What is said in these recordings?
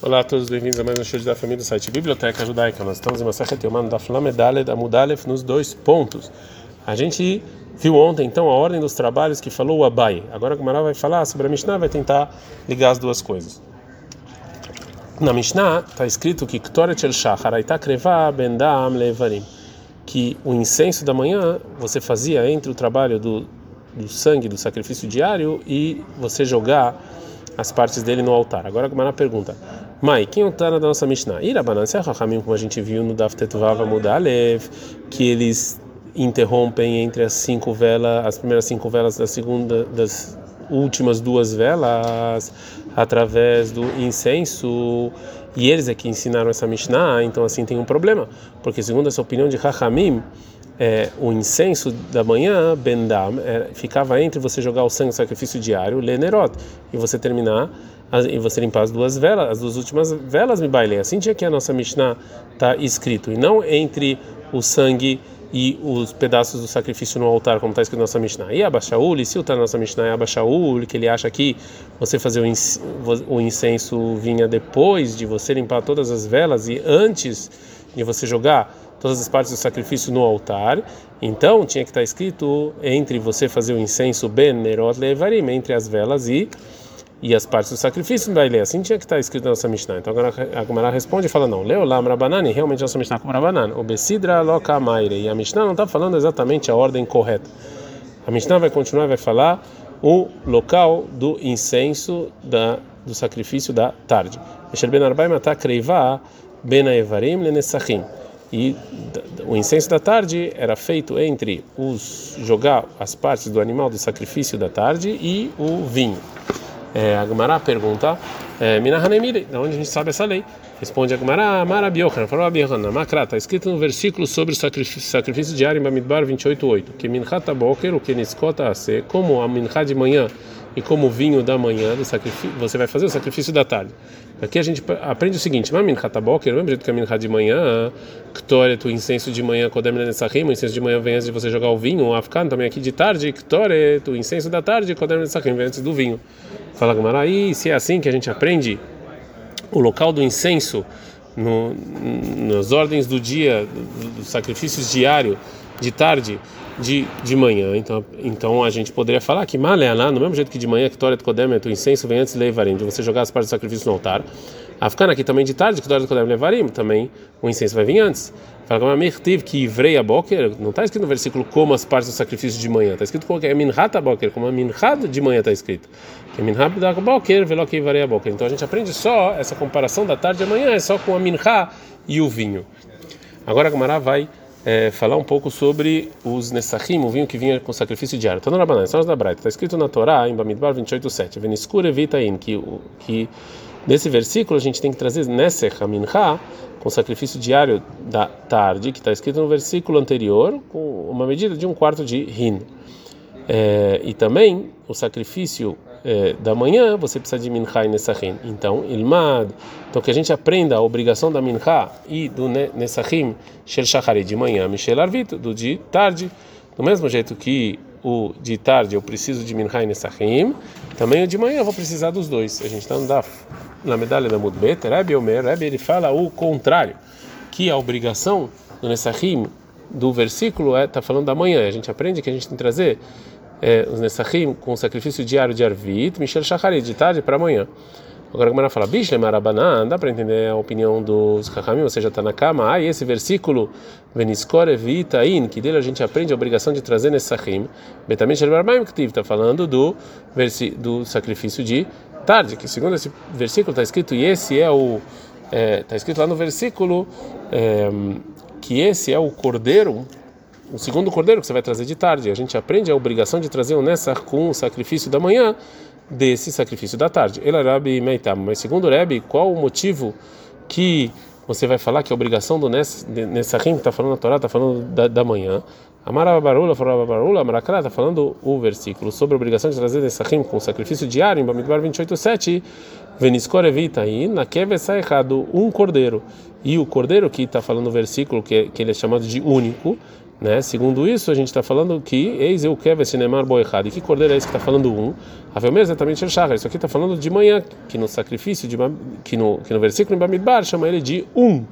Olá a todos, bem-vindos a mais um show da família do site Biblioteca Judaica. Nós estamos em Masachet Yomano da Flamedale da Mudalef nos dois pontos. A gente viu ontem então a ordem dos trabalhos que falou o Abai. Agora o Mará vai falar sobre a Mishnah, vai tentar ligar as duas coisas. Na Mishnah está escrito que Ktoret el Shachar kreva bendam levarim, que o incenso da manhã você fazia entre o trabalho do, do sangue do sacrifício diário e você jogar as partes dele no altar. Agora a Gemara pergunta: Mai, quem é o da nossa Mishnah? Irabanan Serrachamim, como a gente viu no Daftetuvava Mudalev, que eles interrompem entre as cinco velas, as primeiras cinco velas da segunda, das últimas duas velas, através do incenso. E eles é que ensinaram essa Mishnah, então assim tem um problema, porque segundo essa opinião de Rachamim, é, o incenso da manhã, Bendam, é, ficava entre você jogar o sangue sacrifício diário, Lenerot, e você terminar e você limpar as duas velas, as duas últimas velas, me bailei. Assim tinha que a nossa Mishnah está escrito, e não entre o sangue e os pedaços do sacrifício no altar, como está escrito na nossa Mishnah. E Abashaul, e se o tá na nossa Mishnah é Abashaul, que ele acha que você fazer o incenso vinha depois de você limpar todas as velas e antes de você jogar todas as partes do sacrifício no altar, então tinha que estar escrito entre você fazer o incenso ben nerot levarim, entre as velas e e as partes do sacrifício vai ler assim tinha que estar escrito na nossa Mishnah. Então agora a Gemara responde e fala não, Leolam Rabanani, realmente a nossa Mishnah como Rabanan, Obesidra loka maire, e a Mishnah não está falando exatamente a ordem correta. A Mishnah vai continuar vai falar o local do incenso da do sacrifício da tarde. Ben Arbai lenesachim e o incenso da tarde era feito entre os jogar as partes do animal do sacrifício da tarde e o vinho. É, a Gemara pergunta, é, Minahanemire, de onde a gente sabe essa lei? Responde a Gemara, Mara Biohan, falou Biohan, Makra, está escrito no versículo sobre o sacrifício, diário em Bamidbar 28.8, que Minchata Boker, o que Niskota Ase, como a Minchá de manhã e como o vinho da manhã, do sacrifício, você vai fazer o sacrifício da tarde. Aqui a gente aprende o seguinte: Mamin Hataboker, mesmo jeito que a Minha de manhã, Ktoret, o incenso de manhã, Kodem Nesachim, o incenso de manhã vem antes de você jogar o vinho, o Afkan também aqui de tarde, Ktoret, o incenso da tarde, Kodem Nesachim, vem antes do vinho. Fala Gamara, e se é assim que a gente aprende o local do incenso no, nas ordens do dia, dos sacrifícios diário, de tarde, de, de manhã. Então, então a gente poderia falar que Maleaná, no mesmo jeito que de manhã, que Toret Kodemet, o incenso vem antes de Levarim, de você jogar as partes do sacrifício no altar. Afgana aqui também de tarde, que Kodemet Levarim, também o incenso vai vir antes. Fala como Mirtiv, que Ivrei a Boker, não está escrito no versículo como as partes do sacrifício de manhã, está escrito como é Minhat a Boker, como a Minhat de manhã está escrito. Que Minhat da Boker, velo que Ivrei a Boker. Então a gente aprende só essa comparação da tarde e amanhã, é só com a Minha e o vinho. Agora a Gamara vai é, falar um pouco sobre os Nessachim, o vinho que vinha com sacrifício diário. Está está na Braita, está escrito na Torá, em Bamidbar 28.7, Veniskur Evitain, que, que nesse versículo a gente tem que trazer Nesech Amincha, com sacrifício diário da tarde, que está escrito no versículo anterior, com uma medida de um quarto de rin. É, e também o sacrifício é, da manhã, você precisa de mincha e nesachim. Então, ilmad, então que a gente aprenda a obrigação da mincha e do nesachim, shel shachari de manhã, michel arvit, do de tarde. Do mesmo jeito que o de tarde eu preciso de mincha e nesachim, também o de manhã eu vou precisar dos dois. A gente está no na medalha da Mudbet, Rebbe Omer, Rebbe ele fala o contrário, que a obrigação do nesachim do versículo está é, falando da manhã. A gente aprende que a gente tem que trazer é, os Nessachim com o sacrifício diário de Arvit, Michel Shacharit, de tarde para amanhã. Agora, como ela fala, Bishle Marabanan, dá para entender a opinião dos Chachamim, ou seja, está na cama. Ah, e esse versículo, Veniskor Evitain, que dele a gente aprende a obrigação de trazer Nessachim, Betamente Barbaim Ktiv, está falando do, do sacrifício de tarde, que segundo esse versículo está escrito, e esse é o. Está é, tá escrito lá no versículo é, que esse é o cordeiro o segundo cordeiro que você vai trazer de tarde. A gente aprende a obrigação de trazer o Nessar com o sacrifício da manhã desse sacrifício da tarde. Ele Rabi Meitam. Mas segundo o Rebbe, qual o motivo que você vai falar que a obrigação do Nessahim, está falando na Torá, está falando da, da manhã? Amarabarula, Farabarula, Amarakra, está falando o versículo sobre a obrigação de trazer Nessahim com o sacrifício diário, em Bamidbar 28.7, Veniskor Evitaí, na sai errado um cordeiro. E o cordeiro que está falando no versículo, que, que ele é chamado de único, Né? Segundo isso, a gente está falando que eis eu quero cinemar boerrado. E que cordeiro é esse que está falando um? A ver exatamente o Shachar. Isso aqui está falando de manhã, que no sacrifício, de, que, no, que no versículo em Bamidbar chama ele de um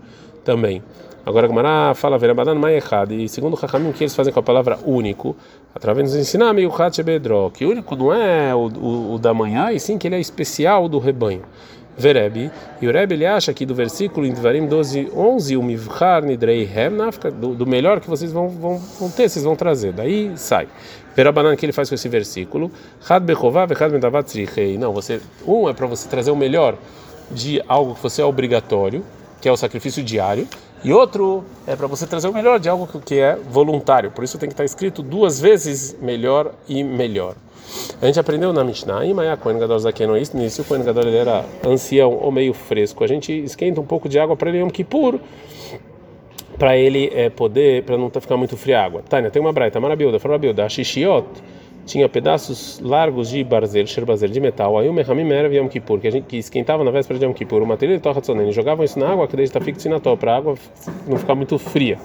também. Agora, Gamara fala verabadan maiechad. E segundo o Chachamim, que eles fazem com a palavra único, através de nos ensinar meio bedro, que único não é o, o, o da manhã, e sim que ele é especial do rebanho. Verebi, e o Rebbe ele acha que do versículo em Devarim 12, 11, o Mivchar Nidrei Hem, do, melhor que vocês vão, vão, vão ter, vocês vão trazer. Daí sai. Verabanan que ele faz com esse versículo, Had Bechová, Vechad Medavat Não, você, um é para você trazer o melhor de algo que você é obrigatório, que é o sacrifício diário, e outro é para você trazer o melhor de algo que é voluntário. Por isso tem que estar escrito duas vezes melhor e melhor. A gente aprendeu na Mishnah, e Maya Kohen Gadol Zakeno, nisso o Kohen Gadol era ancião ou meio fresco. A gente esquenta um pouco de água para ele Yom Kippur, para ele é, poder, para não ficar muito fria a água. Tânia, tem uma braita, marabilda, farabilda, Shishiot, tinha pedaços largos de barzel, sherbazel, de metal, aí o mehamim era Yom Kippur, que a gente que esquentava na véspera de Yom Kippur, o material de torra tzonen, jogavam isso na água, que desde tafik tzinató, para a água não ficar muito fria.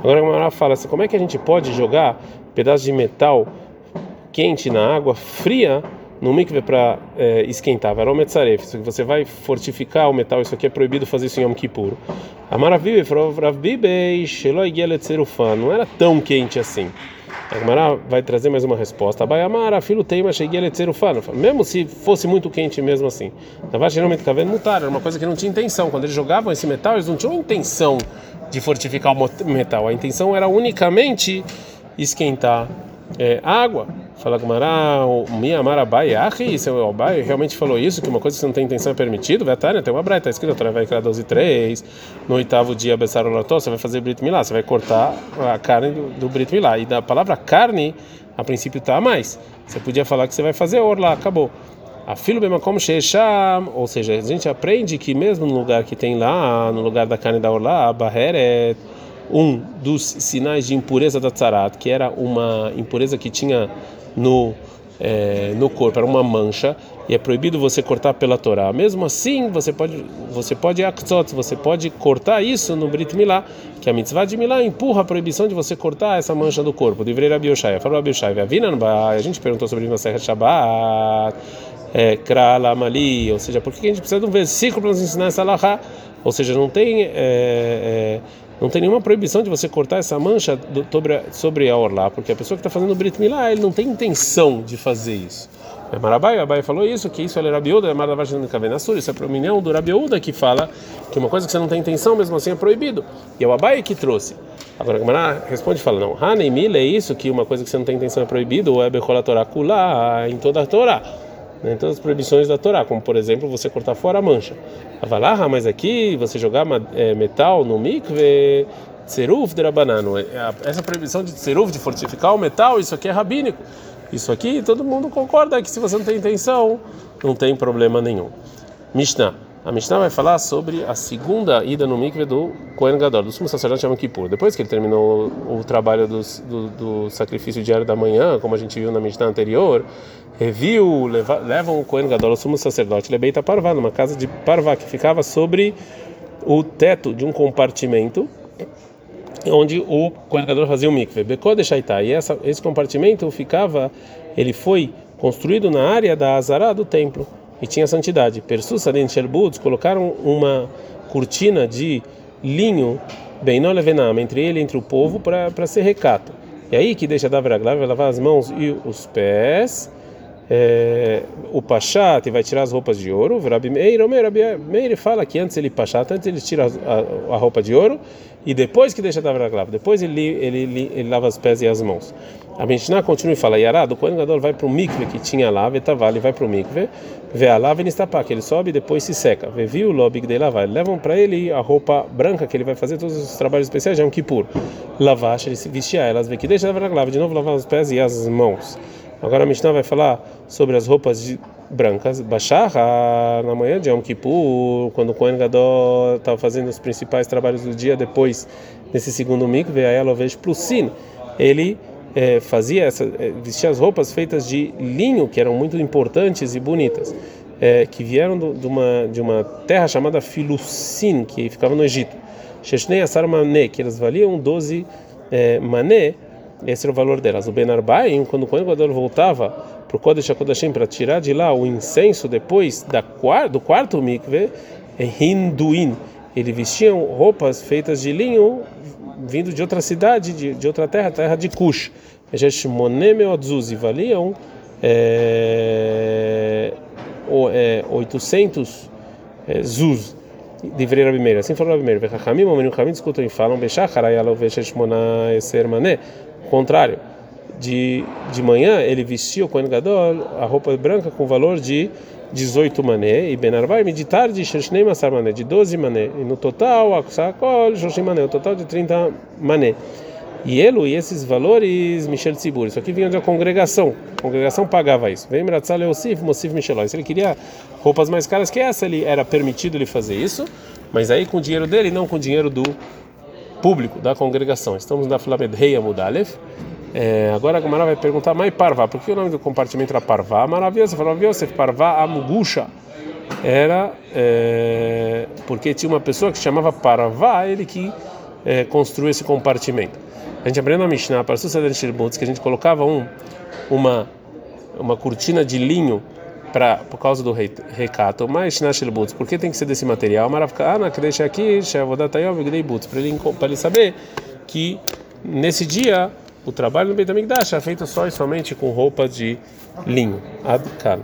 Agora a Gamara fala assim, como é que a gente pode jogar pedaços de metal quente na água fria no mikve para é, esquentar, varometzaref, isso que você vai fortificar o metal, isso aqui é proibido fazer isso em Yom Kippur. A maravilha, não era tão quente assim. A Gemara vai trazer mais uma resposta. Bayamara, filho teima, cheguei a Mesmo se fosse muito quente mesmo assim. Na geralmente cavendo mutar, era uma coisa que não tinha intenção. Quando eles jogavam esse metal, eles não tinham intenção de fortificar o metal. A intenção era unicamente esquentar é, água. Fala Gumara, minha Amarabai, Ahi, seu Albai realmente falou isso, que uma coisa que você não tem intenção é permitido, Vetânia, tem uma braita, está escrito, vai criar 12 e 3, no oitavo dia, Bessar Olató, você vai fazer Brit Milá, você vai cortar a carne do, do Brit Milá. E da palavra carne, a princípio está a mais. Você podia falar que você vai fazer orla, acabou. A filo como shecham, ou seja, a gente aprende que mesmo no lugar que tem lá, no lugar da carne da orla, a barreret, um dos sinais de impureza da tzarat, que era uma impureza que tinha no é, no corpo, era uma mancha, e é proibido você cortar pela Torá. Mesmo assim, você pode você pode aktzot, você pode cortar isso no Brit Milá, que a mitzvah de Milá empurra a proibição de você cortar essa mancha do corpo. Livrei Rabi Yoshaya, falou Rabi Yoshaya, a gente perguntou sobre na Serra Shabbat, é, ou seja, por que a gente precisa de um versículo para nos ensinar essa lahá? Ou seja, não tem é, é, não tem nenhuma proibição de você cortar essa mancha do, sobre, a, sobre a orla, porque a pessoa que está fazendo o Brit Milá, ele não tem intenção de fazer isso. É Marabai, Abai falou isso, que isso é Rabiuda, é Maravajana Kavenassur, isso é a opinião do Rabiuda que fala que uma coisa que você não tem intenção, mesmo assim é proibido. E é o Abai que trouxe. Agora a Gemara responde e fala: não, Hanei Mila é isso, que uma coisa que você não tem intenção é proibido, ou é Bechola Torá Kula, em toda a Torá né, todas as proibições da Torá, como por exemplo você cortar fora a mancha. Avalarra, mas aqui você jogar metal no mikve, tseruf de rabanano. Essa proibição de tseruf, de fortificar o metal, isso aqui é rabínico. Isso aqui todo mundo concorda que se você não tem intenção, não tem problema nenhum. Mishnah. A Mishnah vai falar sobre a segunda ida no mikve do Kohen Gadol, do sumo sacerdote Yom Kippur. Depois que ele terminou o trabalho do, do, sacrifício diário da manhã, como a gente viu na Mishnah anterior, reviu, leva, levam o Kohen Gadol, o sumo sacerdote, Lebeita Parvá, numa casa de Parvá, que ficava sobre o teto de um compartimento onde o Kohen Gadol fazia o mikve. Bekode Shaitai. E essa, esse compartimento ficava, ele foi construído na área da Azará do templo e tinha santidade. Persusa de Sherbuds colocaram uma cortina de linho bem não levenam entre ele entre o povo para ser recato. E aí que deixa da vai lavar as mãos e os pés. É, o Pachat vai tirar as roupas de ouro. Rabi Meir, o Meir fala que antes ele Pachat, antes ele tira a, a, roupa de ouro e depois que deixa da grava, depois ele, ele, ele, ele, lava os pés e as mãos. A Mishnah continua e fala: Yarado, o Kohen Gadol vai para o mikve que tinha lá, Vetavali vai para o mikve, vê a lava e nistapá, que ele sobe e depois se seca. Vê viu o lobig de lavar. Levam para ele a roupa branca que ele vai fazer todos os trabalhos especiais, já um kippur. Lavar, ele se vestir elas, vê que deixa da grava, de novo lavar os pés e as mãos. Agora a Mishnah vai falar sobre as roupas de, brancas. Bacharra, na manhã de Yom Kippur, quando o Kohen Gadol estava fazendo os principais trabalhos do dia, depois nesse segundo mikve, aí ela veio Plusin, ele é, fazia essa, é, vestia as roupas feitas de linho, que eram muito importantes e bonitas, é, que vieram do, de, uma, de uma terra chamada Filucin, que ficava no Egito. Sheshnei Asar que elas valiam 12 é, mané, esse era o valor delas. O Ben Arbaim, quando o Kohen Gadol voltava para o Kodesh HaKodashim para tirar de lá o incenso depois da, do quarto mikve, é Hinduin, ele vestia roupas feitas de linho vindo de outra cidade, de, de outra terra, terra de Cush. e valiam é, é, 800 é, zuz de Vrei Rabi. Assim falou Rabi Meir. O menino Chamim discutem e falam Bechachar, ayalo vecheshmona eser mané. Contrário, de, de manhã ele vestia o Kohen Gadol a roupa branca com valor de 18 mané e Ben Arbai de tarde Sheshnei Masar mané de 12 mané. E no total Akusakol Shoshim mané o total de 30 mané. E ele e esses valores Michel Tzibur isso aqui vinha da congregação. A congregação pagava isso. Vem Miratzal Leosif Mosif Micheló se ele queria roupas mais caras que essa ele era permitido ele fazer isso mas aí com o dinheiro dele não com o dinheiro do público da congregação estamos na Flamed Rei Amudalef é, agora a Gamara vai perguntar, mas Parvá, por que o nome do compartimento era Parvá? Maravilhoso, falou Yosef, Parvá Amugusha. Era é, porque tinha uma pessoa que chamava Parvá, ele que é, construiu esse compartimento. A gente aprendeu na Mishnah, para suceder que a gente colocava um, uma, uma cortina de linho para por causa do recato, mas na Shirbutz, por que tem que ser desse material? Maravkana, que deixa aqui, Shavodatayov, para ele, para ele saber que nesse dia o trabalho no Beit HaMikdash é feito só e somente com roupa de linho. Adkan.